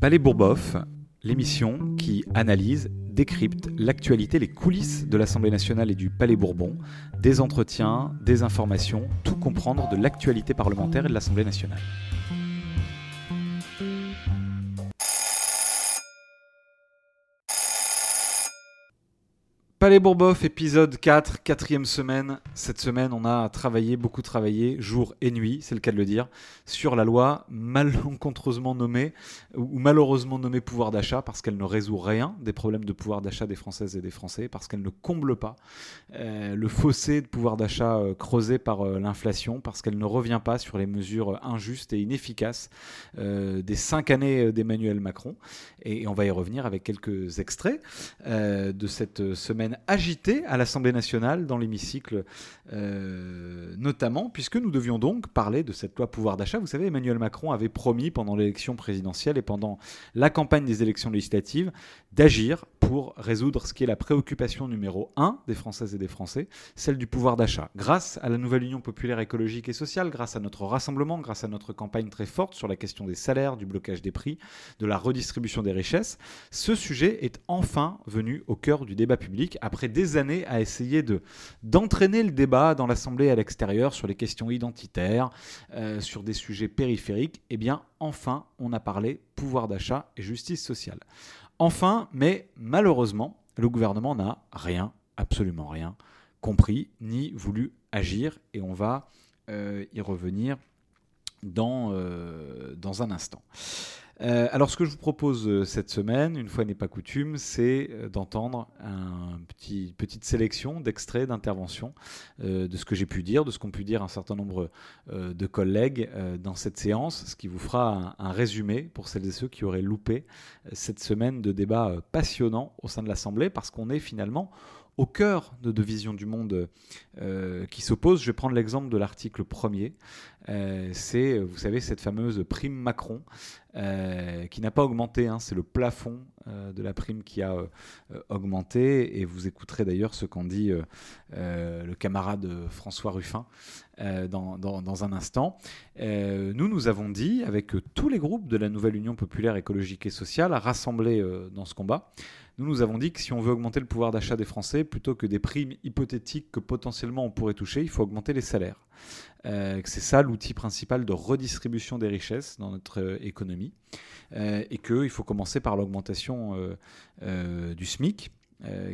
Palais Bourboff, l'émission qui analyse, décrypte l'actualité, les coulisses de l'Assemblée nationale et du Palais Bourbon, des entretiens, des informations, tout comprendre de l'actualité parlementaire et de l'Assemblée nationale. Palais Bourboff, épisode 4, quatrième semaine. Cette semaine, on a travaillé, beaucoup travaillé, jour et nuit, c'est le cas de le dire, sur la loi malencontreusement nommée, ou malheureusement nommée pouvoir d'achat, parce qu'elle ne résout rien des problèmes de pouvoir d'achat des Françaises et des Français, parce qu'elle ne comble pas euh, le fossé de pouvoir d'achat euh, creusé par euh, l'inflation, parce qu'elle ne revient pas sur les mesures injustes et inefficaces des cinq années d'Emmanuel Macron. Et on va y revenir avec quelques extraits de cette semaine agité à l'Assemblée nationale, dans l'hémicycle euh, notamment, puisque nous devions donc parler de cette loi pouvoir d'achat. Vous savez, Emmanuel Macron avait promis pendant l'élection présidentielle et pendant la campagne des élections législatives d'agir pour résoudre ce qui est la préoccupation numéro un des Françaises et des Français, celle du pouvoir d'achat. Grâce à la nouvelle Union populaire écologique et sociale, grâce à notre rassemblement, grâce à notre campagne très forte sur la question des salaires, du blocage des prix, de la redistribution des richesses, ce sujet est enfin venu au cœur du débat public après des années à essayer de d'entraîner le débat dans l'Assemblée à l'extérieur sur les questions identitaires, euh, sur des sujets périphériques, eh bien enfin on a parlé pouvoir d'achat et justice sociale. Enfin, mais malheureusement, le gouvernement n'a rien, absolument rien, compris ni voulu agir et on va euh, y revenir dans, euh, dans un instant. Euh, alors, ce que je vous propose euh, cette semaine, une fois n'est pas coutume, c'est euh, d'entendre une petit, petite sélection d'extraits d'interventions de ce que j'ai pu dire, de ce qu'ont pu dire un certain nombre de collègues dans cette séance, ce qui vous fera un, résumé pour celles et ceux qui auraient loupé cette semaine de débat passionnant au sein de l'Assemblée, parce qu'on est finalement au cœur de deux visions du monde qui s'opposent. Je vais prendre l'exemple de l'article premier. c'est, vous savez, cette fameuse prime Macron euh, qui n'a pas augmenté. Hein. c'est le plafond euh, de la prime qui a euh, augmenté. Et vous écouterez d'ailleurs ce qu'en dit le camarade François Ruffin dans, dans, un instant. nous, nous avons dit, avec tous les groupes de la nouvelle Union populaire écologique et sociale rassemblés dans ce combat, nous nous avons dit que si on veut augmenter le pouvoir d'achat des Français, plutôt que des primes hypothétiques que potentiellement on pourrait toucher, il faut augmenter les salaires. Euh, c'est ça l'outil principal de redistribution des richesses dans notre euh, économie, euh, et qu'il faut commencer par l'augmentation du SMIC.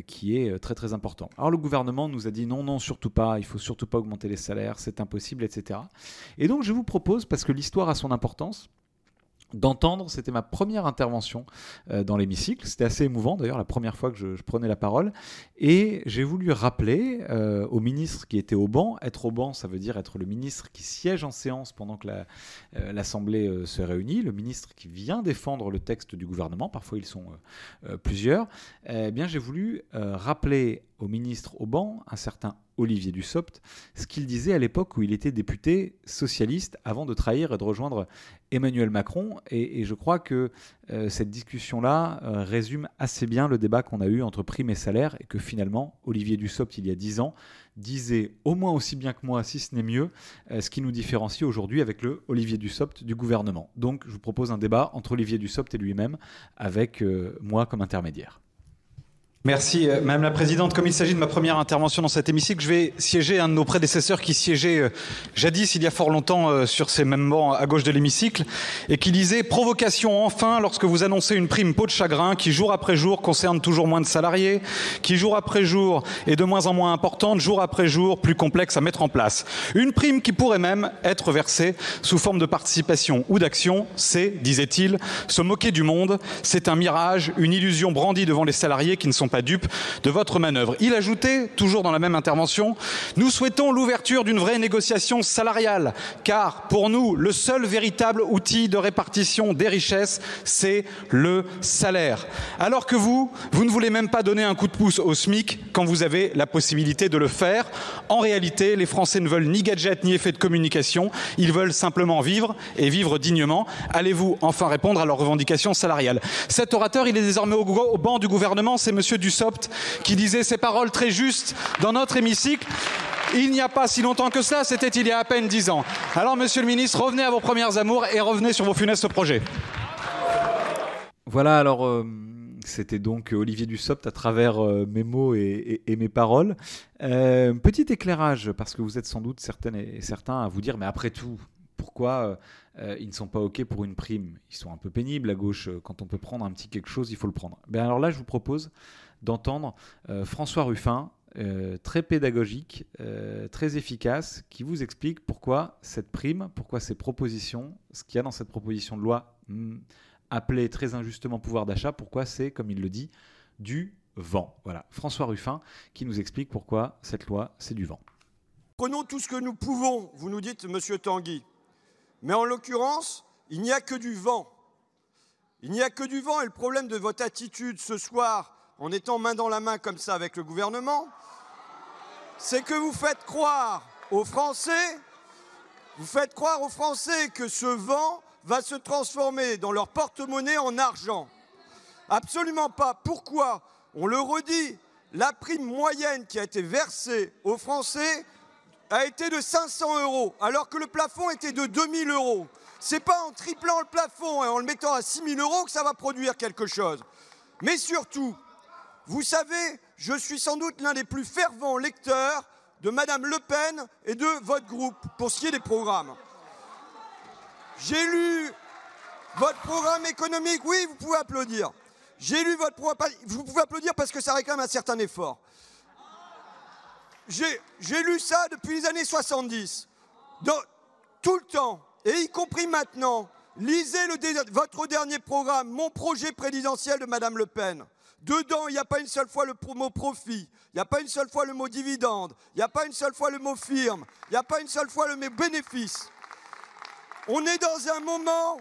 qui est très très important. Alors le gouvernement nous a dit non, non, surtout pas, il faut surtout pas augmenter les salaires, c'est impossible, etc. Et donc je vous propose, parce que l'histoire a son importance, d'entendre. C'était ma première intervention euh, dans l'hémicycle. C'était assez émouvant d'ailleurs, la première fois que je, prenais la parole. Et j'ai voulu rappeler euh, au ministre qui était au banc, être au banc, ça veut dire être le ministre qui siège en séance pendant que euh, l'Assemblée se réunit, le ministre qui vient défendre le texte du gouvernement, parfois ils sont plusieurs. Eh bien, j'ai voulu rappeler au ministre au banc, un certain Olivier Dussopt, ce qu'il disait à l'époque où il était député socialiste avant de trahir et de rejoindre Emmanuel Macron. Et, je crois que euh, cette discussion-là euh, résume assez bien le débat qu'on a eu entre primes et salaires et que finalement, Olivier Dussopt, il y a dix ans, disait au moins aussi bien que moi, si ce n'est mieux, euh, ce qui nous différencie aujourd'hui avec le Olivier Dussopt du gouvernement. Donc je vous propose un débat entre Olivier Dussopt et lui-même avec moi comme intermédiaire. Merci, euh, Madame la Présidente. Comme il s'agit de ma première intervention dans cet hémicycle, je vais siéger un de nos prédécesseurs qui siégeait euh, jadis, il y a fort longtemps, euh, sur ces mêmes bancs à gauche de l'hémicycle, et qui disait Provocation enfin lorsque vous annoncez une prime peau de chagrin qui, jour après jour, concerne toujours moins de salariés, qui, jour après jour, est de moins en moins importante, jour après jour, plus complexe à mettre en place. Une prime qui pourrait même être versée sous forme de participation ou d'action, c'est, disait-il, se moquer du monde, c'est un mirage, une illusion brandie devant les salariés qui ne sont pas dupe de votre manœuvre. Il ajoutait, toujours dans la même intervention, nous souhaitons l'ouverture d'une vraie négociation salariale, car pour nous, le seul véritable outil de répartition des richesses, c'est le salaire. Alors que vous, vous ne voulez même pas donner un coup de pouce au SMIC quand vous avez la possibilité de le faire. En réalité, les Français ne veulent ni gadget ni effet de communication, ils veulent simplement vivre et vivre dignement. Allez-vous enfin répondre à leurs revendications salariales? Cet orateur, il est désormais au, banc du gouvernement, c'est Monsieur Dussopt qui disait ces paroles très justes dans notre hémicycle. Il n'y a pas si longtemps que cela, c'était il y a à peine dix ans. Alors, Monsieur le Ministre, revenez à vos premières amours et revenez sur vos funestes projets. Voilà, alors euh, c'était donc Olivier Dussopt à travers euh, mes mots et, mes paroles. Euh, petit éclairage, parce que vous êtes sans doute certaines et certains à vous dire, mais après tout, pourquoi ils ne sont pas OK pour une prime? Ils sont un peu pénibles à gauche. Quand on peut prendre un petit quelque chose, il faut le prendre. Ben alors là, je vous propose d'entendre François Ruffin, très pédagogique, très efficace, qui vous explique pourquoi cette prime, pourquoi ces propositions, ce qu'il y a dans cette proposition de loi hmm, appelé très injustement pouvoir d'achat. Pourquoi c'est, comme il le dit, du vent. Voilà, François Ruffin qui nous explique pourquoi cette loi, c'est du vent. Prenons tout ce que nous pouvons, vous nous dites, monsieur Tanguy. Mais en l'occurrence, il n'y a que du vent. Il n'y a que du vent et le problème de votre attitude ce soir, en étant main dans la main comme ça avec le gouvernement, c'est que vous faites croire aux Français, vous faites croire aux Français que ce vent va se transformer dans leur porte-monnaie en argent. Absolument pas. Pourquoi? On le redit, la prime moyenne qui a été versée aux Français a été de 500 euros, alors que le plafond était de 2000 euros. C'est pas en triplant le plafond et en le mettant à 6000 euros que ça va produire quelque chose. Mais surtout, vous savez, je suis sans doute l'un des plus fervents lecteurs de Madame Le Pen et de votre groupe pour ce qui est des programmes. J'ai lu votre programme économique. Oui, vous pouvez applaudir. J'ai lu votre programme. Vous pouvez applaudir parce que ça réclame un certain effort. J'ai lu ça depuis les années 70. tout le temps. Et y compris maintenant. Lisez le, votre dernier programme, mon projet présidentiel de Madame Le Pen. Dedans, il n'y a pas une seule fois le mot profit, il n'y a pas une seule fois le mot dividende, il n'y a pas une seule fois le mot firme, il n'y a pas une seule fois le mot bénéfice. On est dans un moment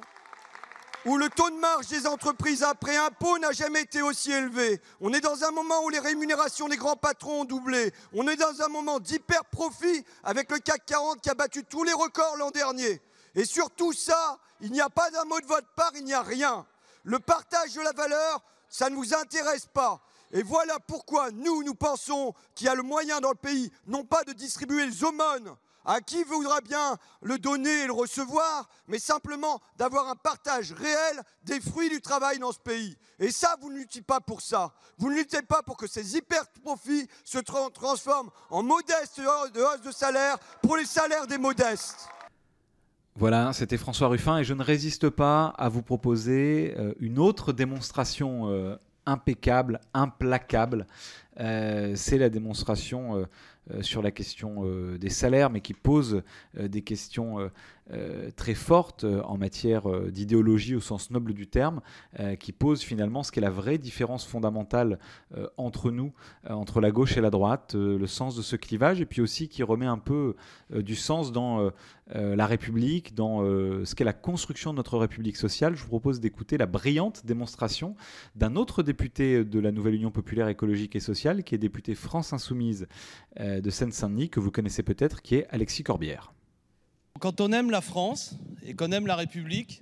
où le taux de marge des entreprises après impôt n'a jamais été aussi élevé. On est dans un moment où les rémunérations des grands patrons ont doublé. On est dans un moment d'hyper profit avec le CAC 40 qui a battu tous les records l'an dernier. Et sur tout ça, il n'y a pas d'un mot de votre part, il n'y a rien. Le partage de la valeur, ça ne vous intéresse pas. Et voilà pourquoi nous, nous pensons qu'il y a le moyen dans le pays, non pas de distribuer les aumônes à qui voudra bien le donner et le recevoir, mais simplement d'avoir un partage réel des fruits du travail dans ce pays. Et ça, vous ne luttez pas pour ça. Vous ne luttez pas pour que ces hyper-profits se transforment en modestes hausses de salaire pour les salaires des modestes. Voilà, c'était François Ruffin et je ne résiste pas à vous proposer euh, une autre démonstration euh, impeccable, implacable. Euh, c'est la démonstration sur la question euh, des salaires, mais qui pose euh, des questions très fortes en matière d'idéologie au sens noble du terme, qui pose finalement ce qu'est la vraie différence fondamentale entre nous, entre la gauche et la droite, le sens de ce clivage, et puis aussi qui remet un peu du sens dans la République, dans ce qu'est la construction de notre République sociale. Je vous propose d'écouter la brillante démonstration d'un autre député de la Nouvelle Union populaire écologique et sociale, qui est député France Insoumise euh, de Seine-Saint-Denis que vous connaissez peut-être, qui est Alexis Corbière. Quand on aime la France et qu'on aime la République,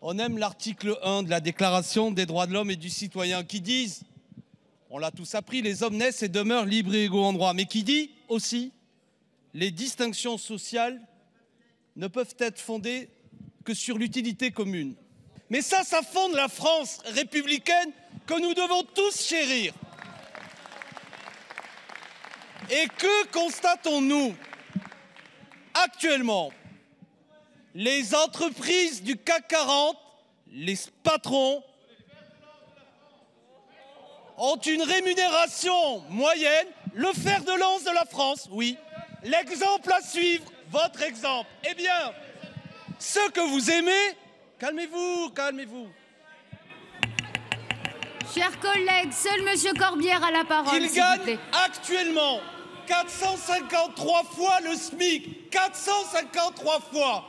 on aime l'article 1 de la Déclaration des droits de l'homme et du citoyen qui disent, on l'a tous appris, les hommes naissent et demeurent libres et égaux en droit, mais qui dit aussi, les distinctions sociales ne peuvent être fondées que sur l'utilité commune. Mais ça, ça fonde la France républicaine que nous devons tous chérir. Et que constatons-nous? Actuellement, les entreprises du CAC 40, les patrons, ont une rémunération moyenne, le fer de lance de la France, oui. L'exemple à suivre, votre exemple. Eh bien, ce que vous aimez, calmez-vous, calmez-vous. Chers collègues, seul Monsieur Corbière a la parole. Il gagne actuellement 453 fois le SMIC. 453 fois.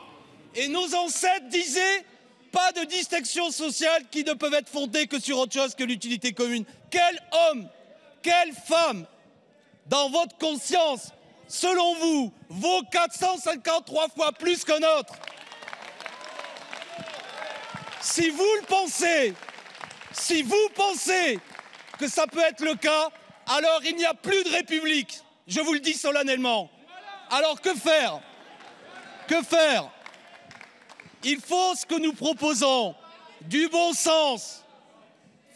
Et nos ancêtres disaient pas de distinction sociale qui ne peuvent être fondées que sur autre chose que l'utilité commune. Quel homme, quelle femme, dans votre conscience, selon vous, vaut 453 fois plus que notre Si vous le pensez, si vous pensez que ça peut être le cas, alors il n'y a plus de République. Je vous le dis solennellement. Alors que faire? Que faire? Il faut ce que nous proposons, du bon sens,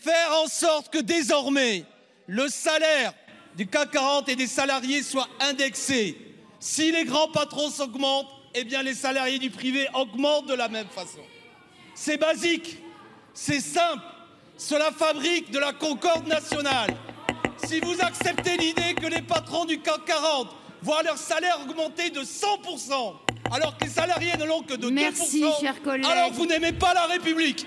faire en sorte que désormais le salaire du CAC 40 et des salariés soit indexé. Si les grands patrons s'augmentent, eh bien les salariés du privé augmentent de la même façon. C'est basique, c'est simple, cela fabrique de la concorde nationale. Si vous acceptez l'idée que les patrons du CAC 40 voient leur salaire augmenter de 100%, alors que les salariés ne l'ont que de Merci, 2%, chers collègues. alors vous n'aimez pas la République.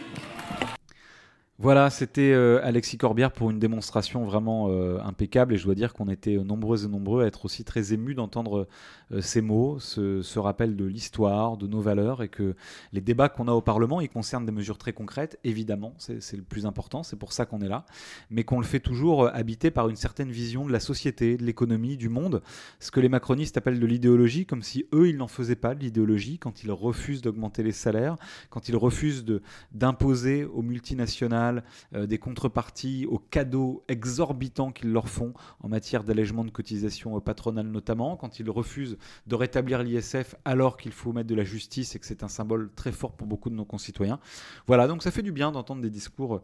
Voilà, c'était euh, Alexis Corbière pour une démonstration vraiment euh, impeccable et je dois dire qu'on était nombreux et nombreux à être aussi très émus d'entendre euh, ces mots, ce, rappel de l'histoire, de nos valeurs et que les débats qu'on a au Parlement, ils concernent des mesures très concrètes, évidemment, c'est le plus important, c'est pour ça qu'on est là, mais qu'on le fait toujours habité par une certaine vision de la société, de l'économie, du monde, ce que les macronistes appellent de l'idéologie, comme si eux, ils n'en faisaient pas de l'idéologie quand ils refusent d'augmenter les salaires, quand ils refusent d'imposer aux multinationales euh, des contreparties, aux cadeaux exorbitants qu'ils leur font en matière d'allègement de cotisations euh, patronales notamment, quand ils refusent de rétablir l'ISF alors qu'il faut mettre de la justice et que c'est un symbole très fort pour beaucoup de nos concitoyens. Voilà, donc ça fait du bien d'entendre des discours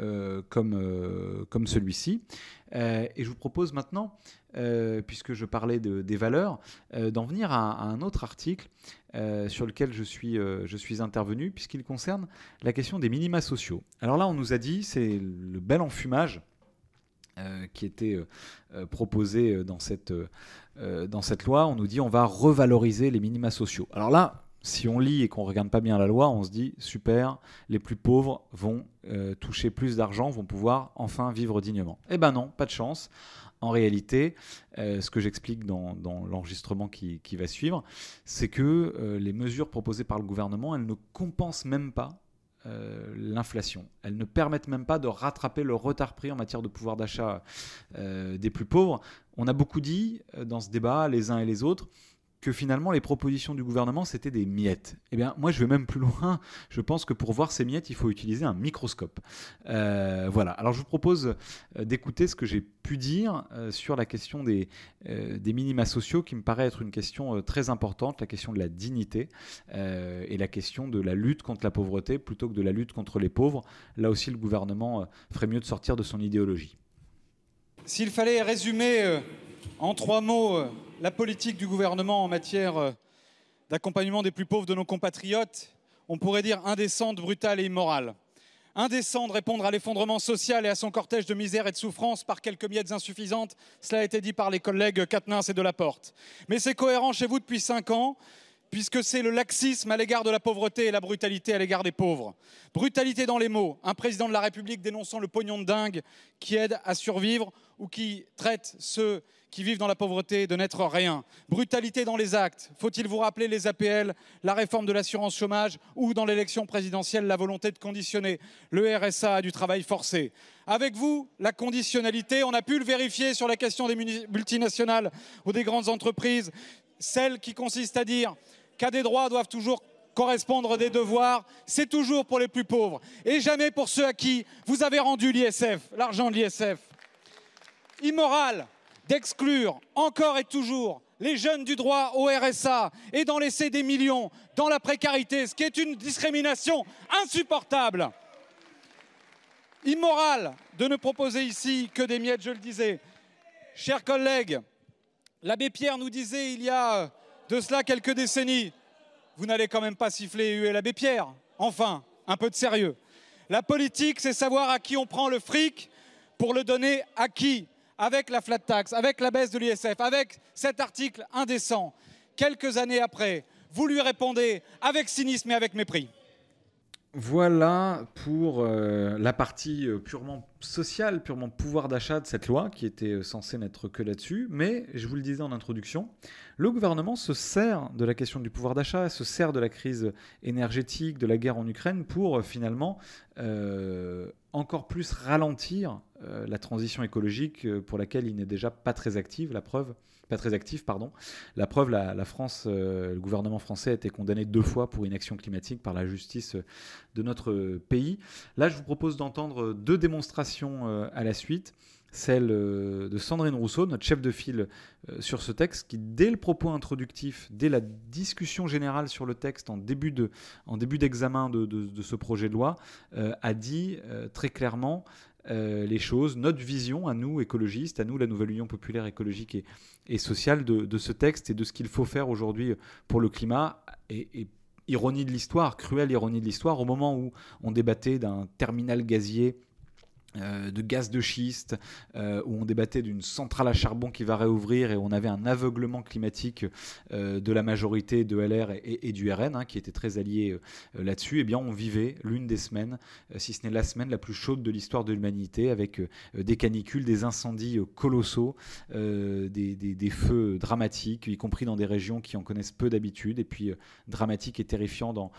euh, comme, comme celui-ci. Euh, et je vous propose maintenant, euh, puisque je parlais de- des valeurs, euh, d'en venir à, un autre article sur lequel je suis, intervenu, puisqu'il concerne la question des minima sociaux. Alors là, on nous a dit, c'est le bel enfumage qui était proposé dans cette, dans cette loi. On nous dit, on va revaloriser les minima sociaux. Alors là, si on lit et qu'on regarde pas bien la loi, on se dit super, les plus pauvres vont euh, toucher plus d'argent, vont pouvoir enfin vivre dignement. Eh ben non, pas de chance. En réalité, euh, ce que j'explique dans, l'enregistrement qui, va suivre, c'est que euh, les mesures proposées par le gouvernement, elles ne compensent même pas l'inflation. Elles ne permettent même pas de rattraper le retard pris en matière de pouvoir d'achat des plus pauvres. On a beaucoup dit dans ce débat, les uns et les autres, que finalement les propositions du gouvernement c'était des miettes. Eh bien, moi je vais même plus loin. Je pense que pour voir ces miettes, il faut utiliser un microscope. Euh, voilà. Alors je vous propose euh, d'écouter ce que j'ai pu dire euh, sur la question des, des minima sociaux, qui me paraît être une question très importante, la question de la dignité et la question de la lutte contre la pauvreté plutôt que de la lutte contre les pauvres. Là aussi, le gouvernement ferait mieux de sortir de son idéologie. S'il fallait résumer en trois mots la politique du gouvernement en matière euh, d'accompagnement des plus pauvres de nos compatriotes, on pourrait dire indécente, brutale et immorale. Indécent de répondre à l'effondrement social et à son cortège de misère et de souffrance par quelques miettes insuffisantes, cela a été dit par les collègues Quatennens et Delaporte. Mais c'est cohérent chez vous depuis cinq ans, puisque c'est le laxisme à l'égard de la pauvreté et la brutalité à l'égard des pauvres. Brutalité dans les mots, un président de la République dénonçant le pognon de dingue qui aide à survivre ou qui traite ceux qui vivent dans la pauvreté de n'être rien. Brutalité dans les actes. Faut-il vous rappeler les APL, la réforme de l'assurance chômage ou dans l'élection présidentielle la volonté de conditionner? Le RSA à du travail forcé Avec vous, la conditionnalité, on a pu le vérifier sur la question des multinationales ou des grandes entreprises, celle qui consiste à dire qu'à des droits doivent toujours correspondre des devoirs, c'est toujours pour les plus pauvres et jamais pour ceux à qui vous avez rendu l'ISF, l'argent de l'ISF. Immoral d'exclure encore et toujours les jeunes du droit au RSA et d'en laisser des millions dans la précarité, ce qui est une discrimination insupportable. Immoral de ne proposer ici que des miettes, je le disais. Chers collègues, l'abbé Pierre nous disait il y a de cela quelques décennies, vous n'allez quand même pas siffler et huer l'abbé Pierre. Enfin, un peu de sérieux. La politique, c'est savoir à qui on prend le fric pour le donner à qui Avec la flat tax, avec la baisse de l'ISF, avec cet article indécent. Quelques années après, vous lui répondez avec cynisme et avec mépris. Voilà pour euh, la partie euh, purement sociale, purement pouvoir d'achat de cette loi qui était euh, censée n'être que là-dessus. Mais je vous le disais en introduction, le gouvernement se sert de la question du pouvoir d'achat, se sert de la crise énergétique, de la guerre en Ukraine pour finalement encore plus ralentir la transition écologique pour laquelle il n'est déjà pas très actif. La preuve, pas très actif, pardon. La preuve, la, France, euh, le gouvernement français a été condamné deux fois pour inaction climatique par la justice euh, de notre euh, pays. Là, je vous propose d'entendre deux démonstrations à la suite. Celle de Sandrine Rousseau, notre chef de file sur ce texte, qui, dès le propos introductif, dès la discussion générale sur le texte, en début de, en début d'examen de, de- ce projet de loi, a dit très clairement les choses, notre vision à nous, écologistes, à nous, la Nouvelle Union populaire écologique et, sociale, de, ce texte et de ce qu'il faut faire aujourd'hui pour le climat. et ironie de l'histoire, cruelle ironie de l'histoire, au moment où on débattait d'un terminal gazier euh, de gaz de schiste, euh, où on débattait d'une centrale à charbon qui va réouvrir et on avait un aveuglement climatique euh, de la majorité de LR et, du RN, hein, qui était très allié là-dessus, eh bien on vivait l'une des semaines, si ce n'est la semaine la plus chaude de l'histoire de l'humanité, avec des canicules, des incendies colossaux, des, des, feux dramatiques, y compris dans des régions qui en connaissent peu d'habitude, et puis dramatiques et terrifiants dans,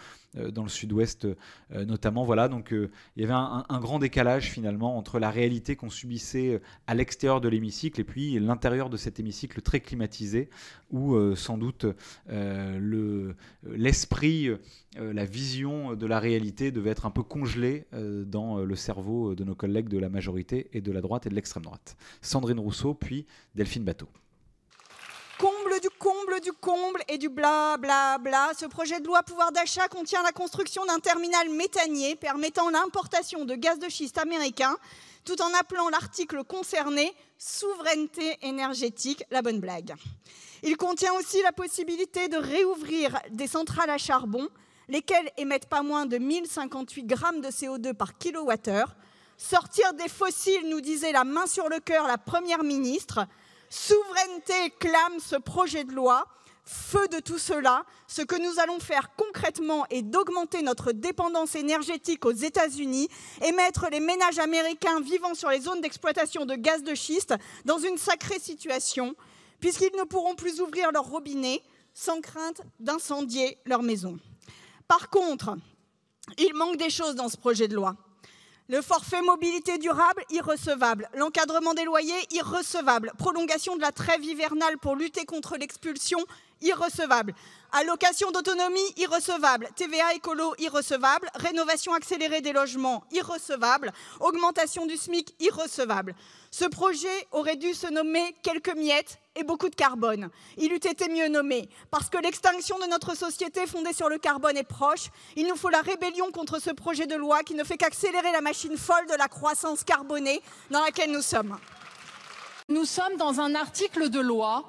dans le sud-ouest notamment. Voilà, donc il y avait un grand décalage finalement entre la réalité qu'on subissait euh, à l'extérieur de l'hémicycle et puis l'intérieur de cet hémicycle très climatisé, où euh, sans doute euh, l'esprit, la vision de la réalité devait être un peu congelé dans le cerveau de nos collègues de la majorité et de la droite et de l'extrême droite. Sandrine Rousseau, puis Delphine Bateau comble du comble et du bla bla bla. Ce projet de loi pouvoir d'achat contient la construction d'un terminal méthanier permettant l'importation de gaz de schiste américain, tout en appelant l'article concerné souveraineté énergétique, la bonne blague. Il contient aussi la possibilité de réouvrir des centrales à charbon, lesquelles émettent pas moins de 1058 grammes de CO2 par kilowattheure. Sortir des fossiles, nous disait la main sur le cœur la Première ministre. Souveraineté clame ce projet de loi. Feu de tout cela, ce que nous allons faire concrètement est d'augmenter notre dépendance énergétique aux États-Unis et mettre les ménages américains vivant sur les zones d'exploitation de gaz de schiste dans une sacrée situation, puisqu'ils ne pourront plus ouvrir leur robinet sans crainte d'incendier leur maison. Par contre, il manque des choses dans ce projet de loi. Le forfait mobilité durable, irrecevable. L'encadrement des loyers, irrecevable. Prolongation de la trêve hivernale pour lutter contre l'expulsion, irrecevable. Allocation d'autonomie, irrecevable. TVA écolo, irrecevable. Rénovation accélérée des logements, irrecevable. Augmentation du SMIC, irrecevable. Ce projet aurait dû se nommer quelques miettes et beaucoup de carbone. Il eût été mieux nommé, parce que l'extinction de notre société fondée sur le carbone est proche. Il nous faut la rébellion contre ce projet de loi qui ne fait qu'accélérer la machine folle de la croissance carbonée dans laquelle nous sommes. Nous sommes dans un article de loi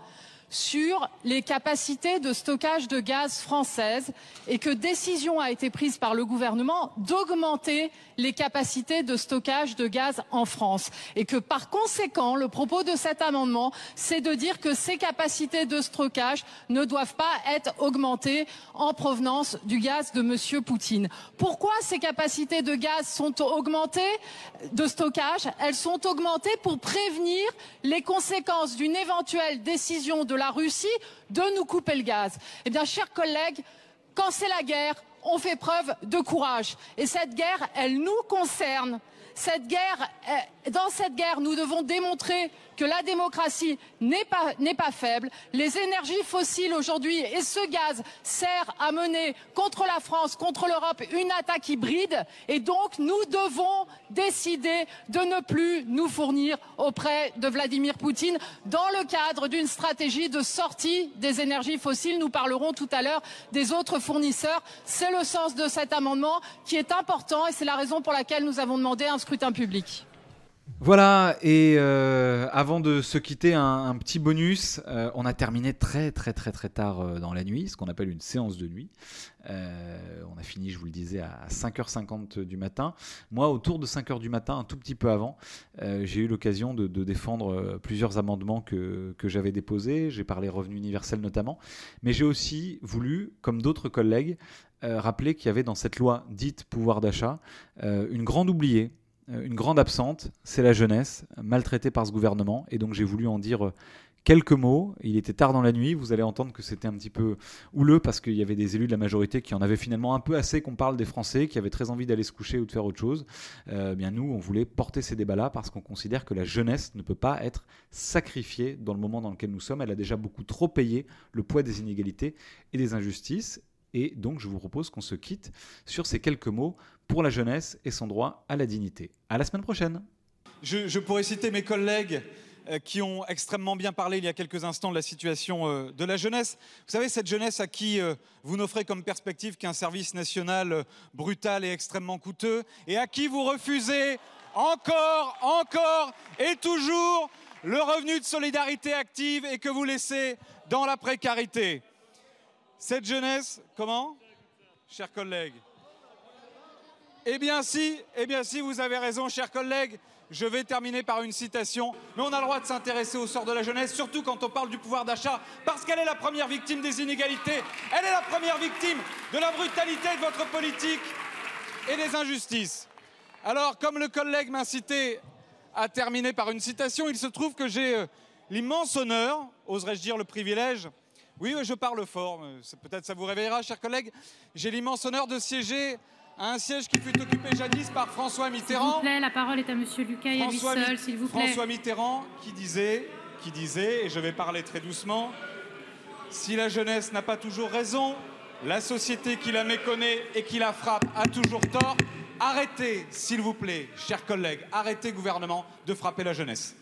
sur les capacités de stockage de gaz françaises et que décision a été prise par le gouvernement d'augmenter les capacités de stockage de gaz en France et que par conséquent le propos de cet amendement c'est de dire que ces capacités de stockage ne doivent pas être augmentées en provenance du gaz de monsieur Poutine. Pourquoi ces capacités de gaz sont augmentées de stockage? Elles sont augmentées pour prévenir les conséquences d'une éventuelle décision de la Russie de nous couper le gaz. Eh bien, chers collègues, quand c'est la guerre, on fait preuve de courage. Et cette guerre, elle nous concerne. Cette guerre, euh, dans cette guerre, nous devons démontrer que la démocratie n'est pas, faible. Les énergies fossiles aujourd'hui et ce gaz sert à mener contre la France, contre l'Europe, une attaque hybride. Et donc, nous devons décider de ne plus nous fournir auprès de Vladimir Poutine dans le cadre d'une stratégie de sortie des énergies fossiles. Nous parlerons tout à l'heure des autres fournisseurs. C'est le sens de cet amendement qui est important et c'est la raison pour laquelle nous avons demandé un scrutin public. Voilà, et euh, avant de se quitter, un, petit bonus. Euh, on a terminé très très très très tard euh, dans la nuit, ce qu'on appelle une séance de nuit. on a fini, je vous le disais, à 5h50 du matin. Moi, autour de 5h du matin, un tout petit peu avant, j'ai eu l'occasion de, défendre plusieurs amendements que, que j'avais déposés. J'ai parlé revenu universel notamment. Mais j'ai aussi voulu, comme d'autres collègues, rappeler qu'il y avait dans cette loi dite pouvoir d'achat une grande oubliée une grande absente, c'est la jeunesse, maltraitée par ce gouvernement. Et donc j'ai voulu en dire euh, quelques mots. Il était tard dans la nuit, vous allez entendre que c'était un petit peu houleux parce qu'il y avait des élus de la majorité qui en avaient finalement un peu assez qu'on parle des Français, qui avaient très envie d'aller se coucher ou de faire autre chose. Euh, bien nous, on voulait porter ces débats-là parce qu'on considère que la jeunesse ne peut pas être sacrifiée dans le moment dans lequel nous sommes. Elle a déjà beaucoup trop payé le poids des inégalités et des injustices. Et donc, je vous propose qu'on se quitte sur ces quelques mots pour la jeunesse et son droit à la dignité. À la semaine prochaine. Je, pourrais citer mes collègues euh, qui ont extrêmement bien parlé il y a quelques instants de la situation euh, de la jeunesse. Vous savez, cette jeunesse à qui euh, vous n'offrez comme perspective qu'un service national brutal et extrêmement coûteux, et à qui vous refusez encore, encore et toujours le revenu de solidarité active et que vous laissez dans la précarité. Cette jeunesse, comment? Chers collègues. Eh bien si, eh bien si, vous avez raison, chers collègues. Je vais terminer par une citation. Mais on a le droit de s'intéresser au sort de la jeunesse, surtout quand on parle du pouvoir d'achat, parce qu'elle est la première victime des inégalités. Elle est la première victime de la brutalité de votre politique et des injustices. Alors, comme le collègue m'incitait à terminer par une citation, il se trouve que j'ai euh, l'immense honneur, oserais-je dire le privilège, oui, je parle fort, peut-être ça vous réveillera, chers collègues, j'ai l'immense honneur de siéger un siège qui fut occupé jadis par François Mitterrand. S'il vous plaît, la parole est à Monsieur Lucas seul, s'il vous plaît. François Mitterrand qui disait, qui disait, et je vais parler très doucement, si la jeunesse n'a pas toujours raison, la société qui la méconnaît et qui la frappe a toujours tort. Arrêtez, s'il vous plaît, chers collègues, arrêtez, gouvernement, de frapper la jeunesse.